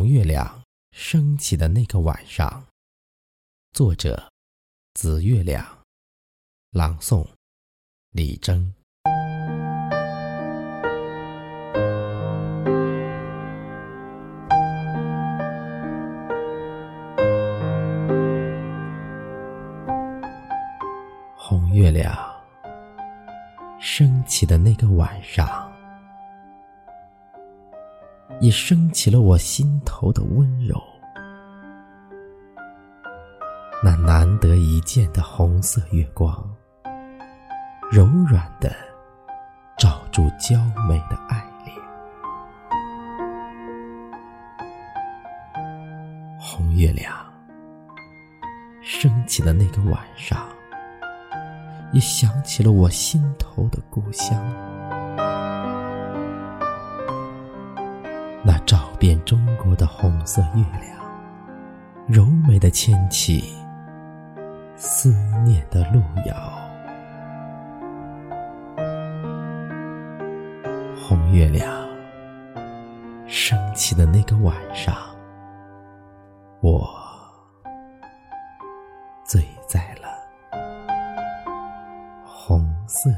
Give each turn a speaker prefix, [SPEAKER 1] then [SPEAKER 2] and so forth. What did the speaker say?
[SPEAKER 1] 红月亮升起的那个晚上，作者：紫月亮，朗诵：李征。红月亮升起的那个晚上。也升起了我心头的温柔。那难得一见的红色月光，柔软的照住娇美的爱恋。红月亮升起的那个晚上，也想起了我心头的故乡。找遍中国的红色月亮柔美的牵起思念的路遥。红月亮升起的那个晚上我醉在了红色